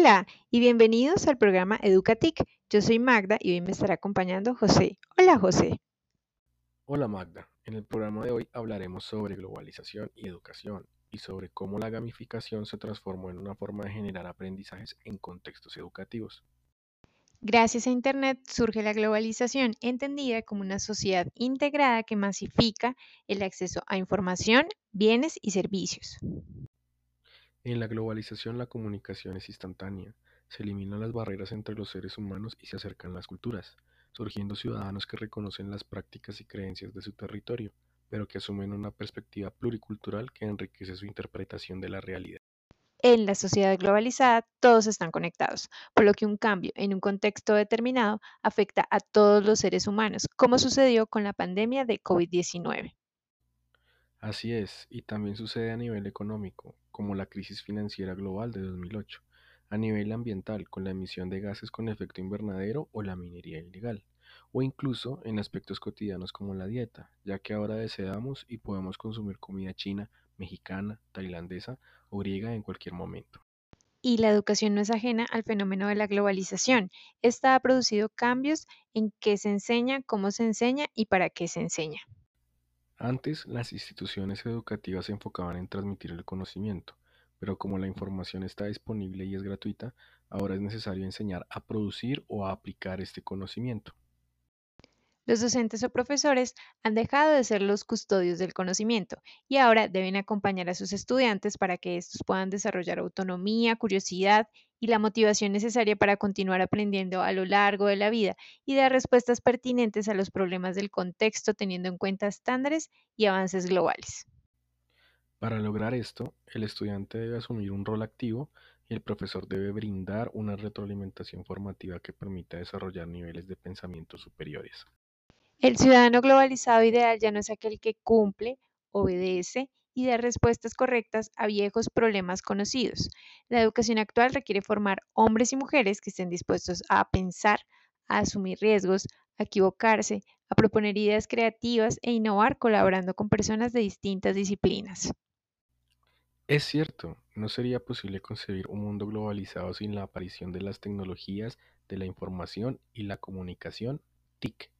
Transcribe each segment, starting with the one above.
Hola y bienvenidos al programa Educatic. Yo soy Magda y hoy me estará acompañando José. Hola José. Hola Magda. En el programa de hoy hablaremos sobre globalización y educación y sobre cómo la gamificación se transformó en una forma de generar aprendizajes en contextos educativos. Gracias a Internet surge la globalización, entendida como una sociedad integrada que masifica el acceso a información, bienes y servicios. En la globalización la comunicación es instantánea, se eliminan las barreras entre los seres humanos y se acercan las culturas, surgiendo ciudadanos que reconocen las prácticas y creencias de su territorio, pero que asumen una perspectiva pluricultural que enriquece su interpretación de la realidad. En la sociedad globalizada todos están conectados, por lo que un cambio en un contexto determinado afecta a todos los seres humanos, como sucedió con la pandemia de COVID-19. Así es, y también sucede a nivel económico, como la crisis financiera global de 2008, a nivel ambiental con la emisión de gases con efecto invernadero o la minería ilegal, o incluso en aspectos cotidianos como la dieta, ya que ahora deseamos y podemos consumir comida china, mexicana, tailandesa o griega en cualquier momento. Y la educación no es ajena al fenómeno de la globalización. Esta ha producido cambios en qué se enseña, cómo se enseña y para qué se enseña. Antes, las instituciones educativas se enfocaban en transmitir el conocimiento, pero como la información está disponible y es gratuita, ahora es necesario enseñar a producir o a aplicar este conocimiento. Los docentes o profesores han dejado de ser los custodios del conocimiento y ahora deben acompañar a sus estudiantes para que estos puedan desarrollar autonomía, curiosidad y la motivación necesaria para continuar aprendiendo a lo largo de la vida y dar respuestas pertinentes a los problemas del contexto teniendo en cuenta estándares y avances globales. Para lograr esto, el estudiante debe asumir un rol activo y el profesor debe brindar una retroalimentación formativa que permita desarrollar niveles de pensamiento superiores. El ciudadano globalizado ideal ya no es aquel que cumple, obedece y da respuestas correctas a viejos problemas conocidos. La educación actual requiere formar hombres y mujeres que estén dispuestos a pensar, a asumir riesgos, a equivocarse, a proponer ideas creativas e innovar colaborando con personas de distintas disciplinas. Es cierto, no sería posible concebir un mundo globalizado sin la aparición de las tecnologías de la información y la comunicación TIC.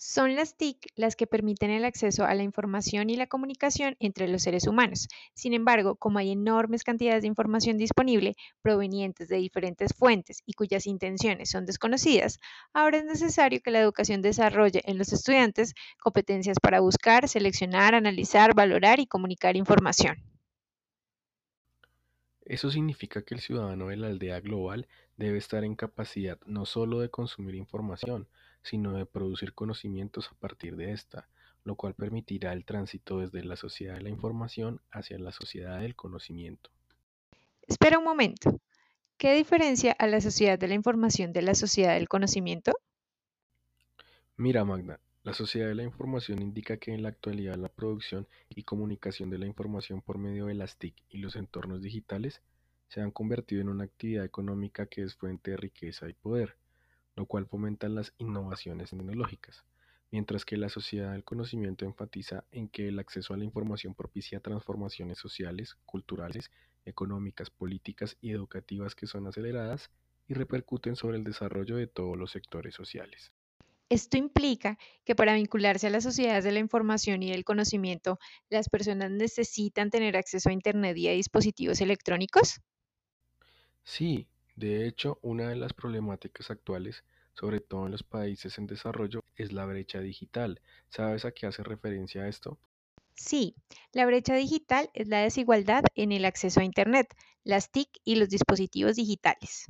Son las TIC las que permiten el acceso a la información y la comunicación entre los seres humanos. Sin embargo, como hay enormes cantidades de información disponible provenientes de diferentes fuentes y cuyas intenciones son desconocidas, ahora es necesario que la educación desarrolle en los estudiantes competencias para buscar, seleccionar, analizar, valorar y comunicar información. Eso significa que el ciudadano de la aldea global debe estar en capacidad no solo de consumir información, sino de producir conocimientos a partir de esta, lo cual permitirá el tránsito desde la sociedad de la información hacia la sociedad del conocimiento. Espera un momento. ¿Qué diferencia a la sociedad de la información de la sociedad del conocimiento? Mira, Magda, la sociedad de la información indica que en la actualidad la producción y comunicación de la información por medio de las TIC y los entornos digitales se han convertido en una actividad económica que es fuente de riqueza y poder lo cual fomenta las innovaciones tecnológicas, mientras que la sociedad del conocimiento enfatiza en que el acceso a la información propicia transformaciones sociales, culturales, económicas, políticas y educativas que son aceleradas y repercuten sobre el desarrollo de todos los sectores sociales. Esto implica que para vincularse a las sociedades de la información y del conocimiento, las personas necesitan tener acceso a Internet y a dispositivos electrónicos. Sí, de hecho, una de las problemáticas actuales, sobre todo en los países en desarrollo, es la brecha digital. ¿Sabes a qué hace referencia esto? Sí, la brecha digital es la desigualdad en el acceso a Internet, las TIC y los dispositivos digitales.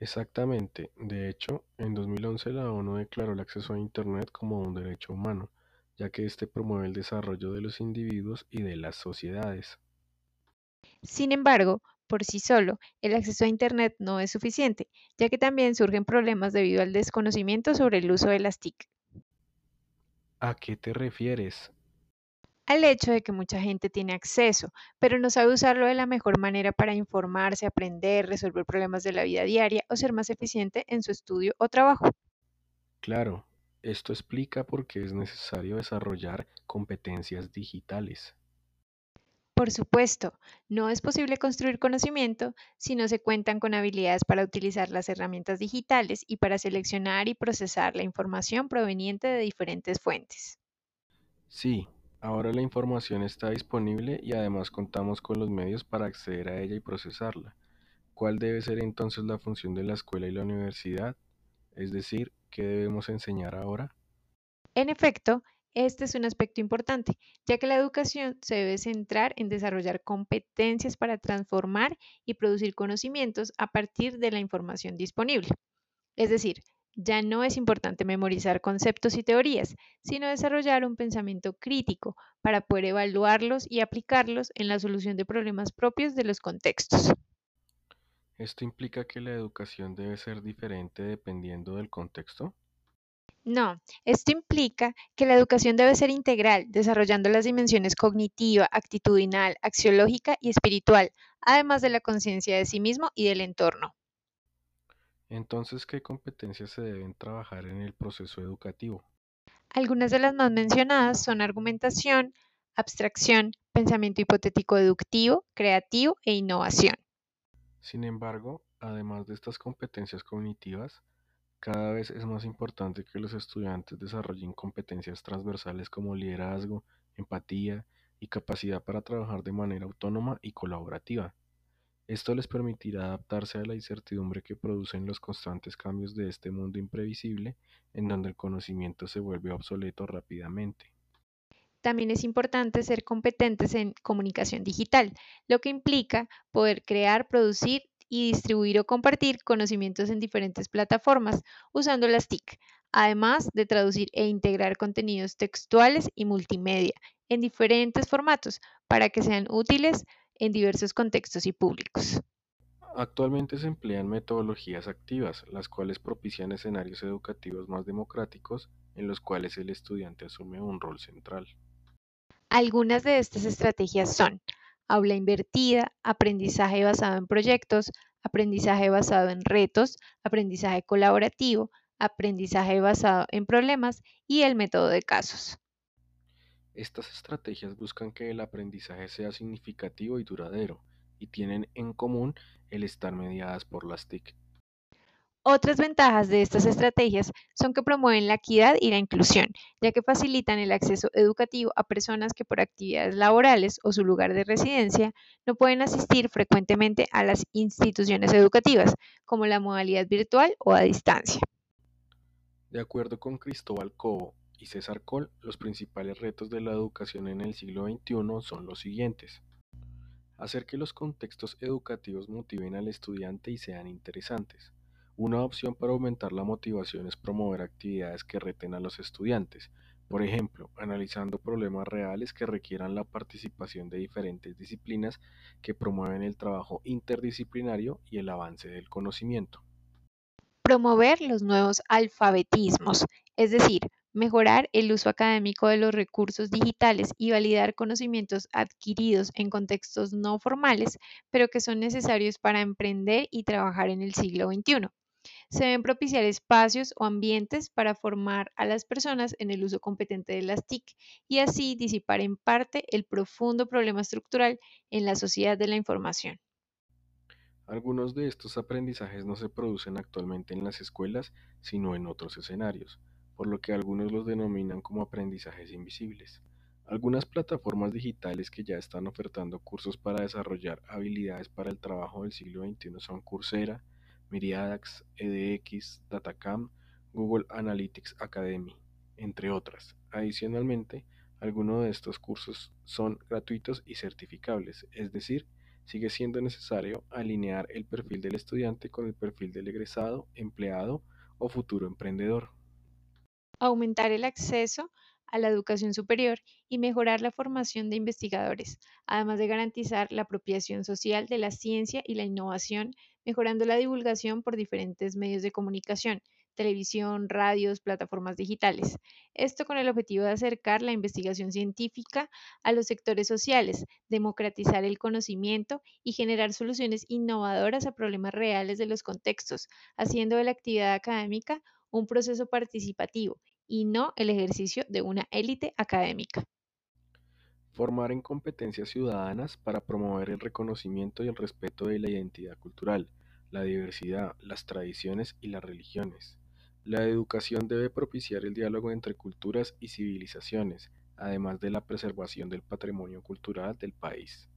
Exactamente. De hecho, en 2011 la ONU declaró el acceso a Internet como un derecho humano, ya que éste promueve el desarrollo de los individuos y de las sociedades. Sin embargo, por sí solo, el acceso a Internet no es suficiente, ya que también surgen problemas debido al desconocimiento sobre el uso de las TIC. ¿A qué te refieres? Al hecho de que mucha gente tiene acceso, pero no sabe usarlo de la mejor manera para informarse, aprender, resolver problemas de la vida diaria o ser más eficiente en su estudio o trabajo. Claro, esto explica por qué es necesario desarrollar competencias digitales. Por supuesto, no es posible construir conocimiento si no se cuentan con habilidades para utilizar las herramientas digitales y para seleccionar y procesar la información proveniente de diferentes fuentes. Sí, ahora la información está disponible y además contamos con los medios para acceder a ella y procesarla. ¿Cuál debe ser entonces la función de la escuela y la universidad? Es decir, ¿qué debemos enseñar ahora? En efecto, este es un aspecto importante, ya que la educación se debe centrar en desarrollar competencias para transformar y producir conocimientos a partir de la información disponible. Es decir, ya no es importante memorizar conceptos y teorías, sino desarrollar un pensamiento crítico para poder evaluarlos y aplicarlos en la solución de problemas propios de los contextos. ¿Esto implica que la educación debe ser diferente dependiendo del contexto? No, esto implica que la educación debe ser integral, desarrollando las dimensiones cognitiva, actitudinal, axiológica y espiritual, además de la conciencia de sí mismo y del entorno. Entonces, ¿qué competencias se deben trabajar en el proceso educativo? Algunas de las más mencionadas son argumentación, abstracción, pensamiento hipotético deductivo, creativo e innovación. Sin embargo, además de estas competencias cognitivas, cada vez es más importante que los estudiantes desarrollen competencias transversales como liderazgo, empatía y capacidad para trabajar de manera autónoma y colaborativa. Esto les permitirá adaptarse a la incertidumbre que producen los constantes cambios de este mundo imprevisible en donde el conocimiento se vuelve obsoleto rápidamente. También es importante ser competentes en comunicación digital, lo que implica poder crear, producir y distribuir o compartir conocimientos en diferentes plataformas usando las TIC, además de traducir e integrar contenidos textuales y multimedia en diferentes formatos para que sean útiles en diversos contextos y públicos. Actualmente se emplean metodologías activas, las cuales propician escenarios educativos más democráticos en los cuales el estudiante asume un rol central. Algunas de estas estrategias son aula invertida, aprendizaje basado en proyectos, aprendizaje basado en retos, aprendizaje colaborativo, aprendizaje basado en problemas y el método de casos. Estas estrategias buscan que el aprendizaje sea significativo y duradero y tienen en común el estar mediadas por las TIC. Otras ventajas de estas estrategias son que promueven la equidad y la inclusión, ya que facilitan el acceso educativo a personas que por actividades laborales o su lugar de residencia no pueden asistir frecuentemente a las instituciones educativas, como la modalidad virtual o a distancia. De acuerdo con Cristóbal Cobo y César Col, los principales retos de la educación en el siglo XXI son los siguientes. Hacer que los contextos educativos motiven al estudiante y sean interesantes una opción para aumentar la motivación es promover actividades que reten a los estudiantes, por ejemplo, analizando problemas reales que requieran la participación de diferentes disciplinas que promueven el trabajo interdisciplinario y el avance del conocimiento. Promover los nuevos alfabetismos, es decir, mejorar el uso académico de los recursos digitales y validar conocimientos adquiridos en contextos no formales, pero que son necesarios para emprender y trabajar en el siglo XXI. Se deben propiciar espacios o ambientes para formar a las personas en el uso competente de las TIC y así disipar en parte el profundo problema estructural en la sociedad de la información. Algunos de estos aprendizajes no se producen actualmente en las escuelas, sino en otros escenarios, por lo que algunos los denominan como aprendizajes invisibles. Algunas plataformas digitales que ya están ofertando cursos para desarrollar habilidades para el trabajo del siglo XXI son Coursera, Miriadax, edX, Datacam, Google Analytics Academy, entre otras. Adicionalmente, algunos de estos cursos son gratuitos y certificables, es decir, sigue siendo necesario alinear el perfil del estudiante con el perfil del egresado, empleado o futuro emprendedor. Aumentar el acceso a la educación superior y mejorar la formación de investigadores, además de garantizar la apropiación social de la ciencia y la innovación mejorando la divulgación por diferentes medios de comunicación, televisión, radios, plataformas digitales. Esto con el objetivo de acercar la investigación científica a los sectores sociales, democratizar el conocimiento y generar soluciones innovadoras a problemas reales de los contextos, haciendo de la actividad académica un proceso participativo y no el ejercicio de una élite académica. Formar en competencias ciudadanas para promover el reconocimiento y el respeto de la identidad cultural, la diversidad, las tradiciones y las religiones. La educación debe propiciar el diálogo entre culturas y civilizaciones, además de la preservación del patrimonio cultural del país.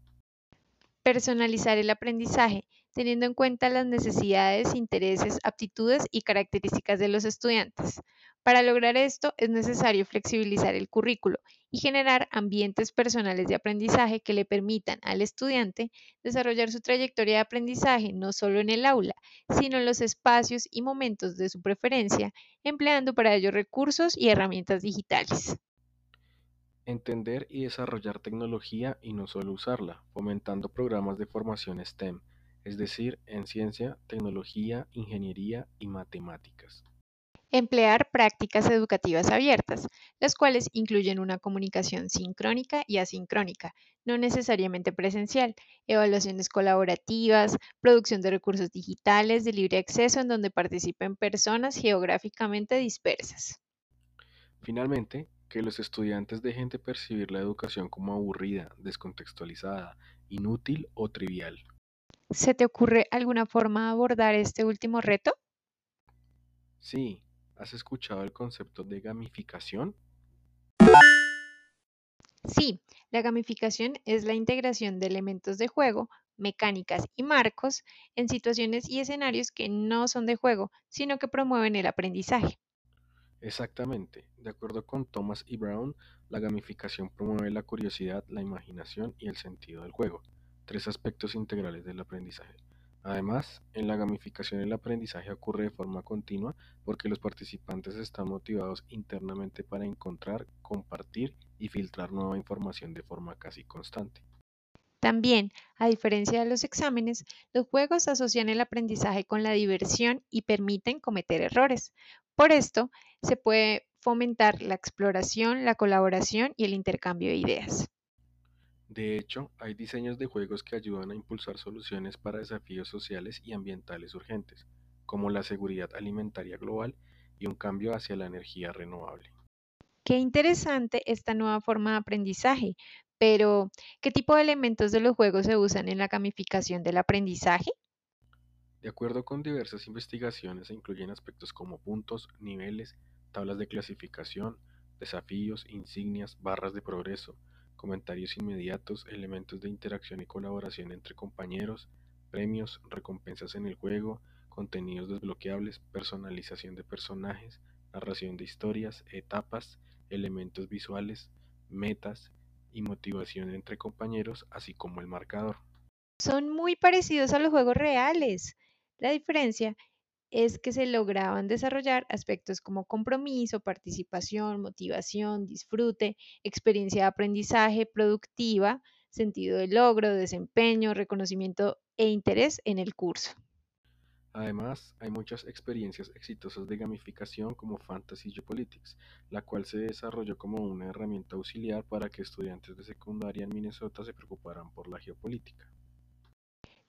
Personalizar el aprendizaje, teniendo en cuenta las necesidades, intereses, aptitudes y características de los estudiantes. Para lograr esto es necesario flexibilizar el currículo y generar ambientes personales de aprendizaje que le permitan al estudiante desarrollar su trayectoria de aprendizaje no solo en el aula, sino en los espacios y momentos de su preferencia, empleando para ello recursos y herramientas digitales. Entender y desarrollar tecnología y no solo usarla, fomentando programas de formación STEM, es decir, en ciencia, tecnología, ingeniería y matemáticas. Emplear prácticas educativas abiertas, las cuales incluyen una comunicación sincrónica y asincrónica, no necesariamente presencial, evaluaciones colaborativas, producción de recursos digitales de libre acceso en donde participen personas geográficamente dispersas. Finalmente, que los estudiantes dejen de percibir la educación como aburrida, descontextualizada, inútil o trivial. ¿Se te ocurre alguna forma de abordar este último reto? Sí, ¿has escuchado el concepto de gamificación? Sí, la gamificación es la integración de elementos de juego, mecánicas y marcos en situaciones y escenarios que no son de juego, sino que promueven el aprendizaje. Exactamente. De acuerdo con Thomas E. Brown, la gamificación promueve la curiosidad, la imaginación y el sentido del juego, tres aspectos integrales del aprendizaje. Además, en la gamificación el aprendizaje ocurre de forma continua porque los participantes están motivados internamente para encontrar, compartir y filtrar nueva información de forma casi constante. También, a diferencia de los exámenes, los juegos asocian el aprendizaje con la diversión y permiten cometer errores. Por esto, se puede fomentar la exploración, la colaboración y el intercambio de ideas. De hecho, hay diseños de juegos que ayudan a impulsar soluciones para desafíos sociales y ambientales urgentes, como la seguridad alimentaria global y un cambio hacia la energía renovable. Qué interesante esta nueva forma de aprendizaje, pero ¿qué tipo de elementos de los juegos se usan en la gamificación del aprendizaje? De acuerdo con diversas investigaciones, se incluyen aspectos como puntos, niveles, tablas de clasificación, desafíos, insignias, barras de progreso, comentarios inmediatos, elementos de interacción y colaboración entre compañeros, premios, recompensas en el juego, contenidos desbloqueables, personalización de personajes, narración de historias, etapas, elementos visuales, metas y motivación entre compañeros, así como el marcador. Son muy parecidos a los juegos reales. La diferencia es que se lograban desarrollar aspectos como compromiso, participación, motivación, disfrute, experiencia de aprendizaje productiva, sentido de logro, desempeño, reconocimiento e interés en el curso. Además, hay muchas experiencias exitosas de gamificación como Fantasy Geopolitics, la cual se desarrolló como una herramienta auxiliar para que estudiantes de secundaria en Minnesota se preocuparan por la geopolítica.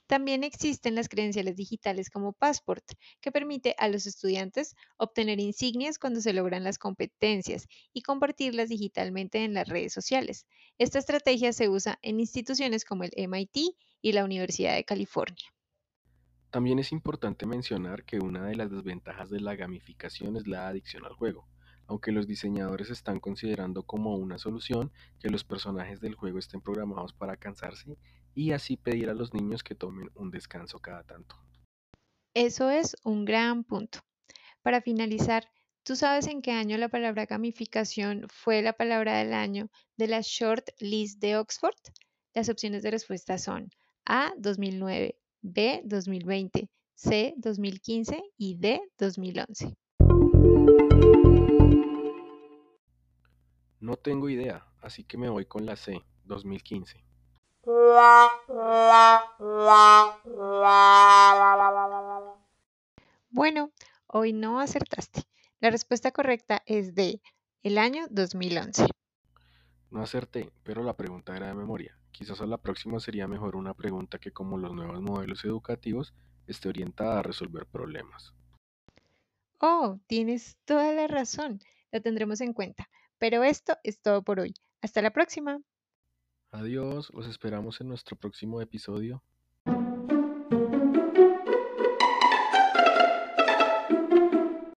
También existen las credenciales digitales como Passport, que permite a los estudiantes obtener insignias cuando se logran las competencias y compartirlas digitalmente en las redes sociales. Esta estrategia se usa en instituciones como el MIT y la Universidad de California. También es importante mencionar que una de las desventajas de la gamificación es la adicción al juego aunque los diseñadores están considerando como una solución que los personajes del juego estén programados para cansarse y así pedir a los niños que tomen un descanso cada tanto. Eso es un gran punto. Para finalizar, ¿tú sabes en qué año la palabra gamificación fue la palabra del año de la Short List de Oxford? Las opciones de respuesta son A 2009, B 2020, C 2015 y D 2011. No tengo idea, así que me voy con la C, 2015. Bueno, hoy no acertaste. La respuesta correcta es D, el año 2011. No acerté, pero la pregunta era de memoria. Quizás a la próxima sería mejor una pregunta que como los nuevos modelos educativos esté orientada a resolver problemas. Oh, tienes toda la razón. Lo tendremos en cuenta. Pero esto es todo por hoy. Hasta la próxima. Adiós, los esperamos en nuestro próximo episodio.